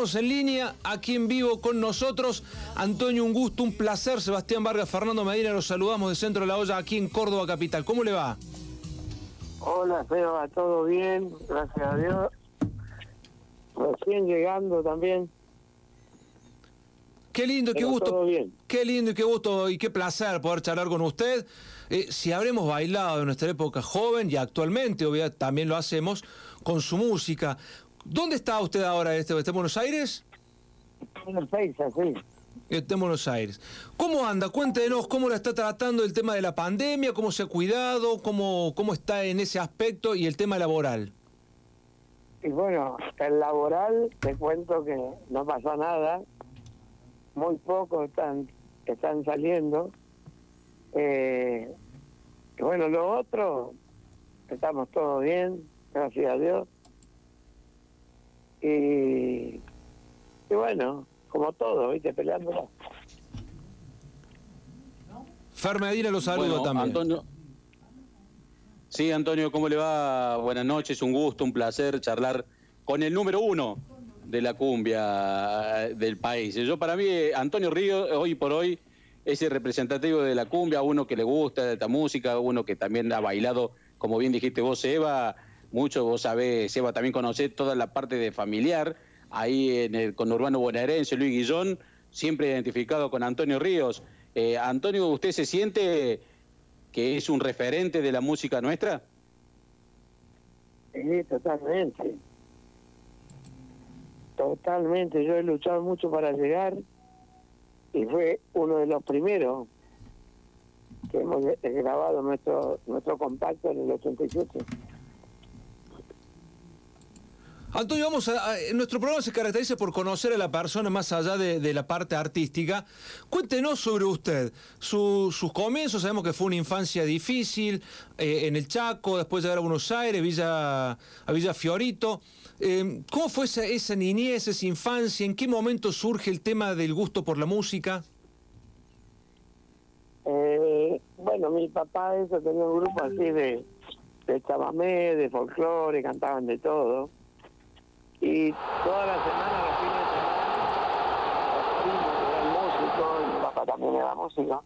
en línea, aquí en vivo con nosotros. Antonio, un gusto, un placer. Sebastián Vargas, Fernando Medina, los saludamos de Centro de la Olla aquí en Córdoba Capital. ¿Cómo le va? Hola, Seba, todo bien, gracias a Dios. Recién llegando también. Qué lindo, qué gusto. bien. Qué lindo y qué gusto y qué placer poder charlar con usted. Eh, si habremos bailado en nuestra época joven y actualmente, obviamente, también lo hacemos con su música. ¿Dónde está usted ahora? ¿Está está en Buenos Aires? En el Peiza, sí. Está en Buenos Aires. ¿Cómo anda? Cuéntenos cómo la está tratando el tema de la pandemia, cómo se ha cuidado, cómo, cómo está en ese aspecto y el tema laboral. Y bueno, el laboral, te cuento que no pasó nada. Muy pocos están, están saliendo. Eh, y bueno, lo otro, estamos todos bien, gracias a Dios. Y, y bueno, como todo, ¿viste? Peleando. Fer Medina lo saludo Bueno, también. Antonio. Sí, Antonio, ¿cómo le va? Buenas noches, un gusto, un placer charlar con el número uno de la cumbia eh, del país. Yo para mí, eh, Antonio Río, hoy por hoy, es el representativo de la cumbia, uno que le gusta esta música, uno que también ha bailado, como bien dijiste vos, Eva, mucho, vos sabés, Eva también conocés toda la parte de familiar, ahí en el conurbano bonaerense, Luis Guillón, siempre identificado con Antonio Ríos. Eh, Antonio, ¿usted se siente que es un referente de la música nuestra? Sí, totalmente. Totalmente. Yo he luchado mucho para llegar y fue uno de los primeros que hemos eh, grabado nuestro nuestro compacto en el 87. Antonio, vamos a, a- nuestro programa se caracteriza por conocer a la persona más allá de, la parte artística. Cuéntenos sobre usted, Su- sus comienzos. Sabemos que fue una infancia difícil eh, en el Chaco, después llegar a Buenos Aires, Villa, a Villa Fiorito. Eh, ¿Cómo fue esa, esa niñez, esa infancia? ¿En qué momento surge el tema del gusto por la música? Eh, bueno, mi papá eso tenía un grupo así de, de chamamé, de folclore, cantaban de todo. Y toda la semana, los fines de semana, los primos músicos, mi papá también era músico,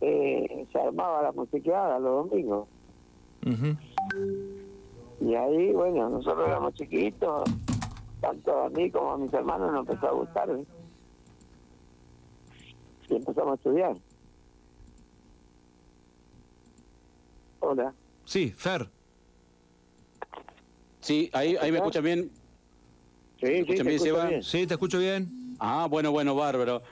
eh, se armaba la musiqueada los domingos. Y ahí, bueno, nosotros éramos chiquitos, tanto a mí como a mis hermanos nos empezó a gustar. ¿eh? Y empezamos a estudiar. Hola. Sí, Fer. Sí, ahí, ahí me escuchan bien. Sí, ¿Me escuchan bien, Seba? Sí, te escucho bien. Ah, bueno, bueno, bárbaro.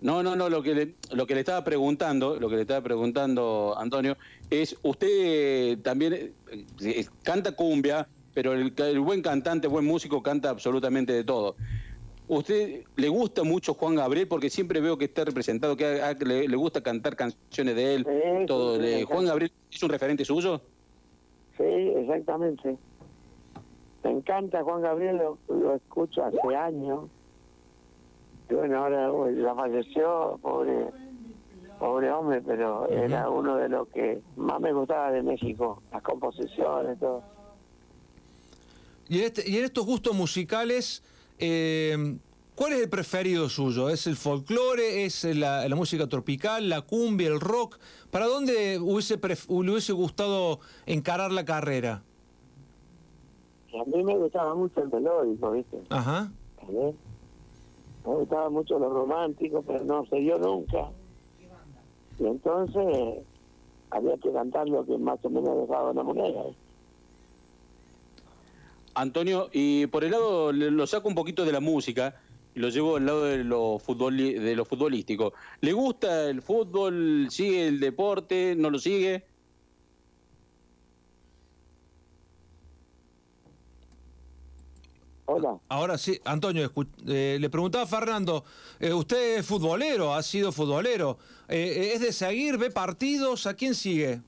No, no, no, lo que le, lo que le estaba preguntando, lo que le estaba preguntando Antonio, es usted también eh, canta cumbia, pero el, el buen cantante, buen músico canta absolutamente de todo. ¿Usted le gusta mucho Juan Gabriel? Porque siempre veo que está representado, que a- a- le, le gusta cantar canciones de él, Sí, todo. sí, sí, ¿Juan. Gabriel es un referente suyo? Sí, exactamente. Me encanta Juan Gabriel, lo, lo escucho hace años. Y bueno, ahora bueno, ya falleció, pobre, pobre hombre, pero era uno de los que más me gustaba de México, las composiciones, todo. Y en, este- y en estos gustos musicales, eh, ¿cuál es el preferido suyo? ¿Es el folclore? ¿Es la, la música tropical? ¿La cumbia? ¿El rock? ¿Para dónde hubiese le hubiese gustado encarar la carrera? A mí me gustaba mucho el melódico, ¿viste? Ajá. ¿Sabés? Me gustaba mucho lo romántico, pero no se dio nunca. Y entonces había que cantar lo que más o menos dejaba una moneda. ¿eh? Antonio, y por el lado, le- lo saco un poquito de la música y lo llevo al lado de lo, futboli- de lo futbolístico. ¿Le gusta el fútbol? ¿Sigue el deporte? ¿No lo sigue? Hola. Ahora sí, Antonio, eh, le preguntaba a Fernando, eh, usted es futbolero, ha sido futbolero, Eh, ¿es de seguir, ve partidos? ¿A quién sigue?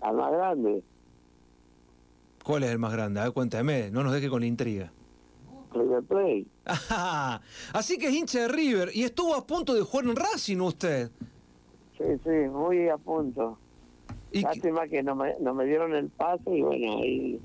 Al más grande, ¿Cuál es el más grande? A ver, cuéntame, no nos deje con la intriga. River. Ajá. Así que es hincha de River y estuvo a punto de jugar en Racing usted. Sí, sí, muy a punto. Y que- Lástima que no me, no me dieron el pase y bueno, ahí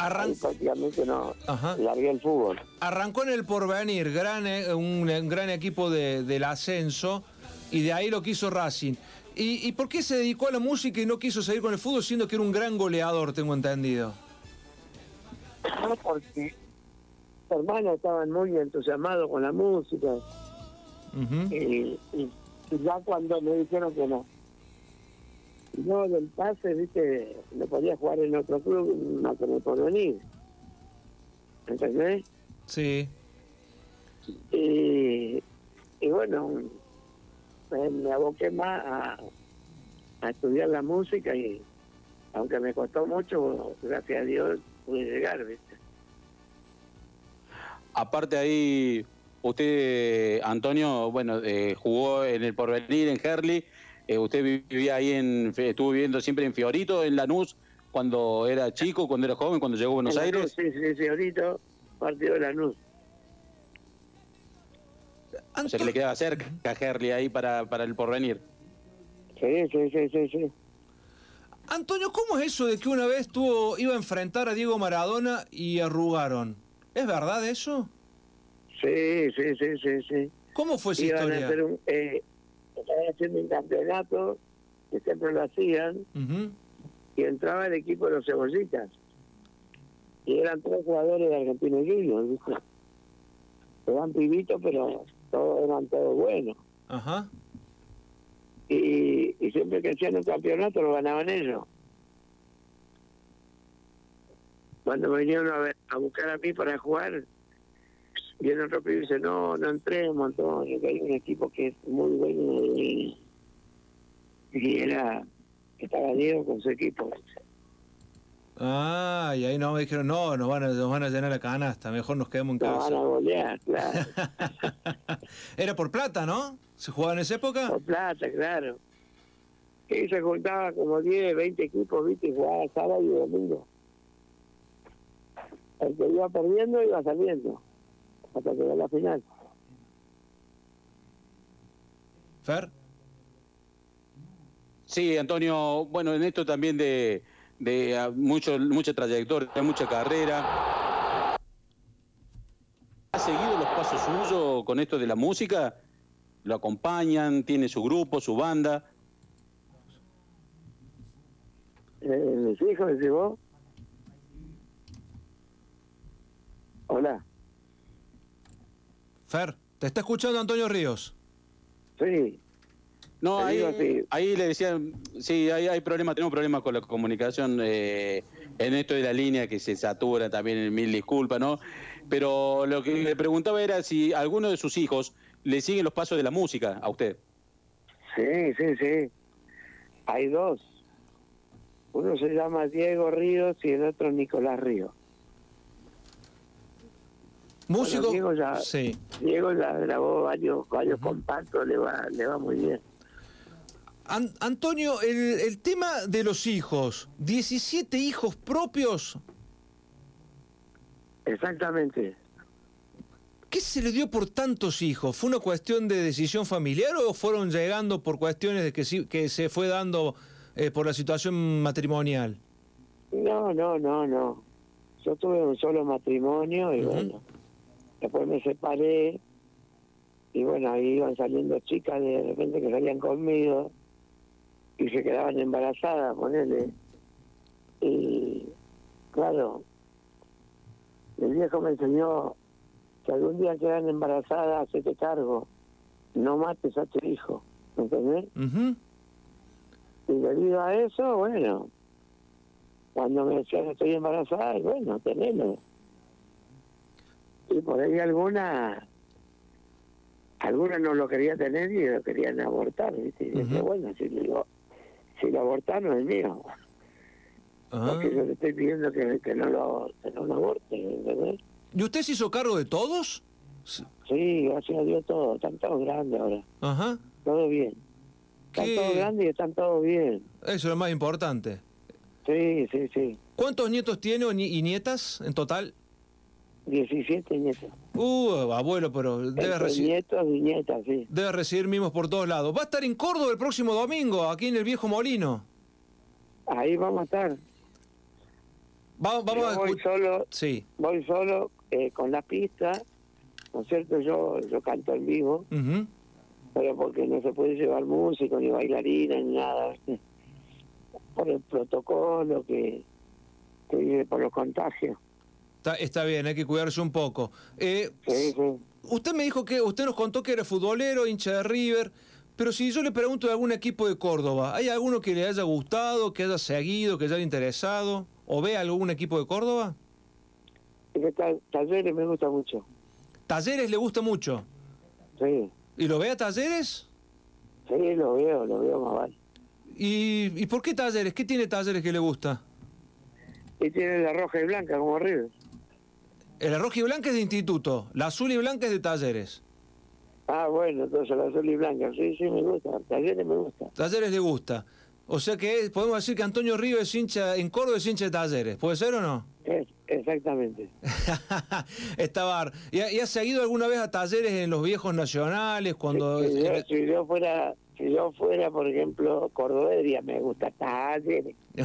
Ahí prácticamente no largué el fútbol. Arrancó en el porvenir, gran, eh, un, gran equipo del ascenso, y de ahí lo quiso Racing. ¿Y, ¿Y por qué se dedicó a la música y no quiso seguir con el fútbol, siendo que era un gran goleador, tengo entendido? No, porque hermanos estaban muy entusiasmados con la música. y, ya cuando me dijeron que no, no del pase, viste, no podía jugar en otro club, no tenía por venir. ¿Entendés? Sí. Y, y bueno, me, aboqué más a, a estudiar la música y aunque me costó mucho, gracias a Dios pude llegar, ¿viste? Aparte ahí, usted, Antonio, bueno, eh, jugó en el Porvenir, en Herley, eh, usted vivía ahí, en, estuvo viviendo siempre en Fiorito, en Lanús, cuando era chico, cuando era joven, cuando llegó a Buenos Aires. sí, sí, Fiorito, partido de Lanús. O sea que le quedaba cerca a Herley ahí para, para el Porvenir. Sí, sí, sí, sí, sí. Antonio, ¿cómo es eso de que una vez tuvo, iba a enfrentar a Diego Maradona y arrugaron? ¿Es verdad eso? Sí, sí, sí, sí, sí. ¿Cómo fue esa historia? A un, eh, estaban haciendo un campeonato, que siempre lo hacían, y entraba el equipo de los cebollitas. Y eran tres jugadores de Argentina Juniors, ¿viste? Eran pibitos, pero todos eran todos buenos. Ajá y, y siempre que hacían un campeonato lo ganaban ellos. Cuando me vinieron a, buscar a mí para jugar, viene otro pibe y dice, no, no entremos, Antonio, que hay un equipo que es muy bueno. Y, era, estaba Diego con su equipo. Ah, y ahí no me dijeron, no, nos van a, nos van a llenar la canasta, mejor nos quedamos en casa. Nos van a golear, claro. Era por plata, ¿no? ¿Se jugaba en esa época? Por plata, claro. Y se juntaba como 10, 20 equipos, ¿viste? Y jugaba sábado y domingo. El que iba perdiendo iba saliendo. Hasta que la final. ¿Fer? Sí, Antonio, bueno, en esto también de, de ah, mucho, mucha trayectoria, mucha carrera. ¿Ha seguido los pasos suyos con esto de la música? lo acompañan, tiene su grupo, su banda. Eh, ¿Mis hijos llegó? Hola. Fer, te está escuchando Antonio Ríos. Sí. No, ahí, ahí le decían, sí, hay, hay problemas, tenemos problemas con la comunicación eh, en esto de la línea que se satura también, mil disculpas, ¿no? Pero lo que le preguntaba era si alguno de sus hijos le siguen los pasos de la música a usted. Sí, sí, sí. Hay dos. Uno se llama Diego Ríos y el otro Nicolás Ríos. Músico. Diego ya, sí. Diego ya grabó varios, varios compactos, le va, le va muy bien. Antonio, el, el tema de los hijos, 17 hijos propios. Exactamente. ¿Qué se le dio por tantos hijos? ¿Fue una cuestión de decisión familiar o fueron llegando por cuestiones de que, que se fue dando eh, por la situación matrimonial? No, no, no, no. Yo tuve un solo matrimonio y bueno, después me separé y bueno, ahí iban saliendo chicas de repente que salían conmigo y se quedaban embarazadas, ponele. Y claro, el viejo me enseñó si algún día quedan embarazadas, hacete cargo. No mates a tu hijo. ¿Entendés? Y debido a eso, bueno, cuando me decían estoy embarazada, bueno, tenelo. Y por ahí alguna, alguna no lo quería tener y lo querían abortar, ¿viste? Y bueno, si, lo, si lo abortaron es mío. Porque yo le estoy pidiendo que, que no lo, que no lo aborte, ¿entendés? ¿Y usted se hizo cargo de todos? Sí, gracias a Dios todo. Están todos grandes ahora. Ajá. Todo bien. Están todos grandes y están todos bien. Eso es lo más importante. Sí, sí, sí. ¿Cuántos nietos tiene y nietas en total? 17 nietos. Uh, abuelo, pero debe recibir... Nietos y nietas, sí. Debe recibir mimos por todos lados. Va a estar en Córdoba el próximo domingo, aquí en el Viejo Molino. Ahí vamos a estar. vamos, a voy solo, Sí. voy solo eh, con la pista, ¿no es cierto? Yo, yo canto en vivo, pero porque no se puede llevar músico, ni bailarina, ni nada. Por el protocolo que, que vive por los contagios. Está, está bien, hay que cuidarse un poco. Eh, Sí, sí. usted me dijo que, usted nos contó que era futbolero, hincha de River, pero si yo le pregunto de algún equipo de Córdoba, ¿hay alguno que le haya gustado, que haya seguido, que haya interesado? ¿O ve algún equipo de Córdoba? Talleres me gusta mucho. Talleres le gusta mucho. Sí, ¿Y lo ve a Talleres? sí, lo veo, lo veo más vale. ¿Y, ¿Y por qué Talleres? ¿Qué tiene Talleres que le gusta? Y tiene la roja y blanca como River. El roja y blanca es de instituto, la azul y blanca es de Talleres. Ah, bueno, entonces la azul y blanca. Sí, sí, me gusta. Talleres me gusta. Talleres le gusta. O sea que podemos decir que Antonio Río es hincha, en Córdoba es hincha de Talleres. ¿Puede ser o no? Es, exactamente. Está bar. ¿Y ha, y ha seguido alguna vez a Talleres en los viejos nacionales? cuando si, yo, si yo fuera, si yo fuera, por ejemplo, cordoberia, me gusta Talleres.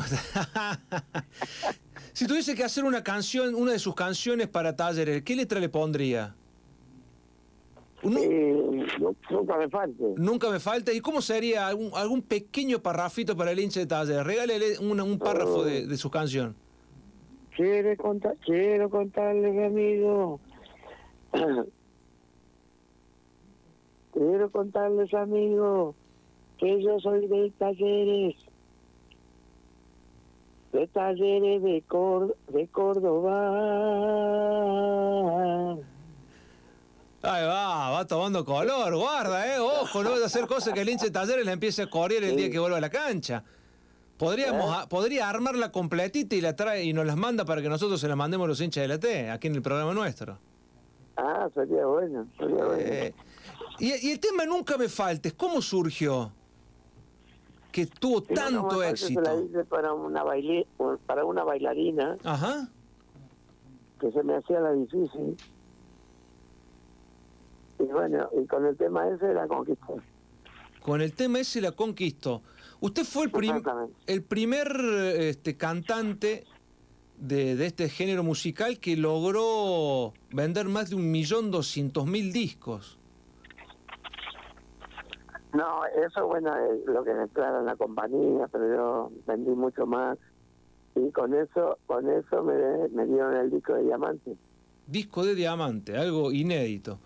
si tuviese que hacer una canción, una de sus canciones para Talleres, ¿qué letra le pondría? Eh, nu- nunca me falte. Nunca me falta. ¿Y cómo sería algún, algún pequeño parrafito para el hincha de Talleres? Regálele un, un párrafo de, de su canción. Quiero, contar, quiero contarles, amigo. quiero contarles, amigo, que yo soy de talleres. De talleres de, Cor de Córdoba. Ahí va, va tomando color, guarda, eh. Ojo, no vas a hacer cosas que el hincha de Talleres le empiece a correr el día que vuelva a la cancha. Podríamos, a- podría armarla completita y la trae y nos las manda para que nosotros se las mandemos a los hinchas de la T, aquí en el programa nuestro. Ah, sería bueno, sería bueno. Eh, y, y el tema Nunca me faltes, ¿cómo surgió? Que tuvo Si no, no tanto parece que la éxito. hice para una, baile, para una bailarina Ajá. que se me hacía la difícil. Y bueno, y con el tema ese la conquisté. Con el tema ese la conquistó. Usted fue el, prim- el primer este, cantante de, de este género musical que logró vender más de un millón doscientos mil discos. No, eso bueno, es lo que declara la compañía, pero yo vendí mucho más. Y con eso, con eso me, me dieron el disco de diamante. Disco de diamante, algo inédito.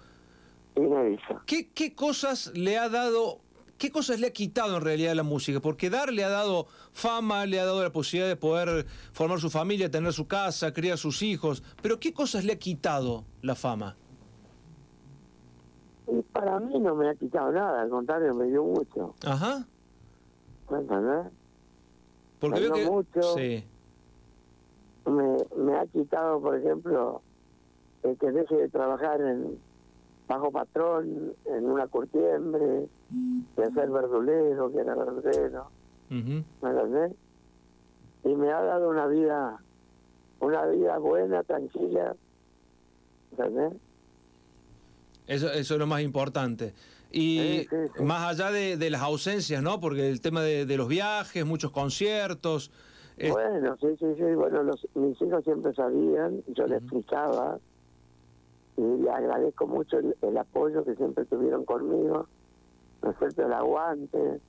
Inédito. ¿Qué, ¿Qué cosas le ha dado, qué cosas le ha quitado en realidad la música? Porque dar le ha dado fama, le ha dado la posibilidad de poder formar su familia, tener su casa, criar sus hijos. Pero ¿qué cosas le ha quitado la fama? Para mí no me ha quitado nada, al contrario, me dio mucho. Ajá. ¿Me entendés? Porque Me dio que... mucho. Sí. me, me ha quitado, por ejemplo, el que deje de trabajar en bajo patrón, en una curtiembre, de ser verdulero, que era verdulero, Ujú. ¿me entendés? Y me ha dado una vida, una vida buena, tranquila, ¿entendés? Eso, eso es lo más importante. Y Sí, sí, sí. más allá de, de las ausencias, ¿no? Porque el tema de, de los viajes, muchos conciertos. es- Bueno, sí, sí, sí, bueno, los, mis hijos siempre sabían, yo les explicaba, y agradezco mucho el, el apoyo que siempre tuvieron conmigo, ¿no es cierto? El aguante,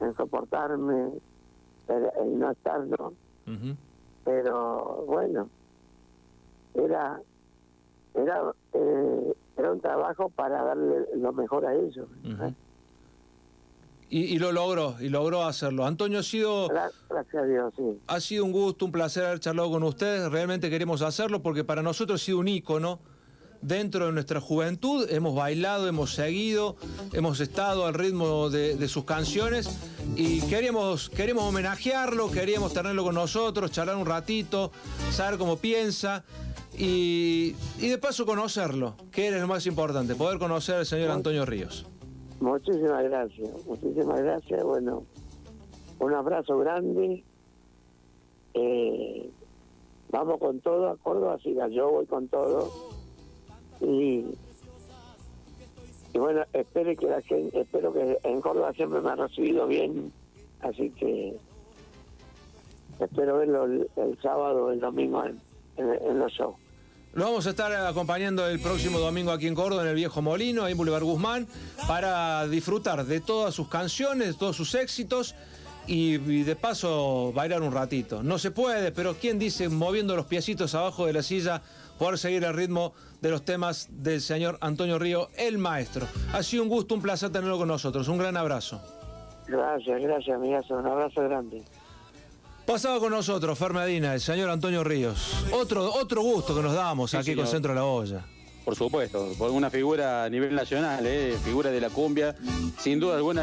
en soportarme, el, el no estar, ¿no? Ujú. Pero bueno, era era eh, era un trabajo para darle lo mejor a ellos. Y, y lo logró, y logró hacerlo. Antonio, ha sido, Gra- Gracias a Dios, sí. ha sido un gusto, un placer haber charlado con ustedes. Realmente queremos hacerlo porque para nosotros ha sido un ícono dentro de nuestra juventud. Hemos bailado, hemos seguido, hemos estado al ritmo de, de sus canciones y queríamos, queríamos homenajearlo, queríamos tenerlo con nosotros, charlar un ratito, saber cómo piensa. Y, y de paso conocerlo, que era lo más importante, poder conocer al señor Antonio Ríos. Muchísimas gracias, muchísimas gracias. Bueno, un abrazo grande. Eh, vamos con todo a Córdoba, siga yo voy con todo. Y, y bueno, espero que la gente, espero que en Córdoba siempre me ha recibido bien, así que espero verlo el, el sábado o el domingo en, en- en los shows. Lo vamos a estar acompañando el próximo domingo aquí en Córdoba, en el Viejo Molino, ahí en Boulevard Guzmán, para disfrutar de todas sus canciones, de todos sus éxitos y, de paso bailar un ratito. No se puede, pero ¿quién dice moviendo los piecitos abajo de la silla poder seguir el ritmo de los temas del señor Antonio Río, el maestro? Ha sido un gusto, un placer tenerlo con nosotros. Un gran abrazo. Gracias, gracias, amigazo. Un abrazo grande. Pasado con nosotros, Fermedina, el señor Antonio Ríos. Otro, otro gusto que nos damos Sí, aquí con. Centro de la Olla. Por supuesto, por una figura a nivel nacional, ¿eh? figura de la cumbia, sin duda alguna.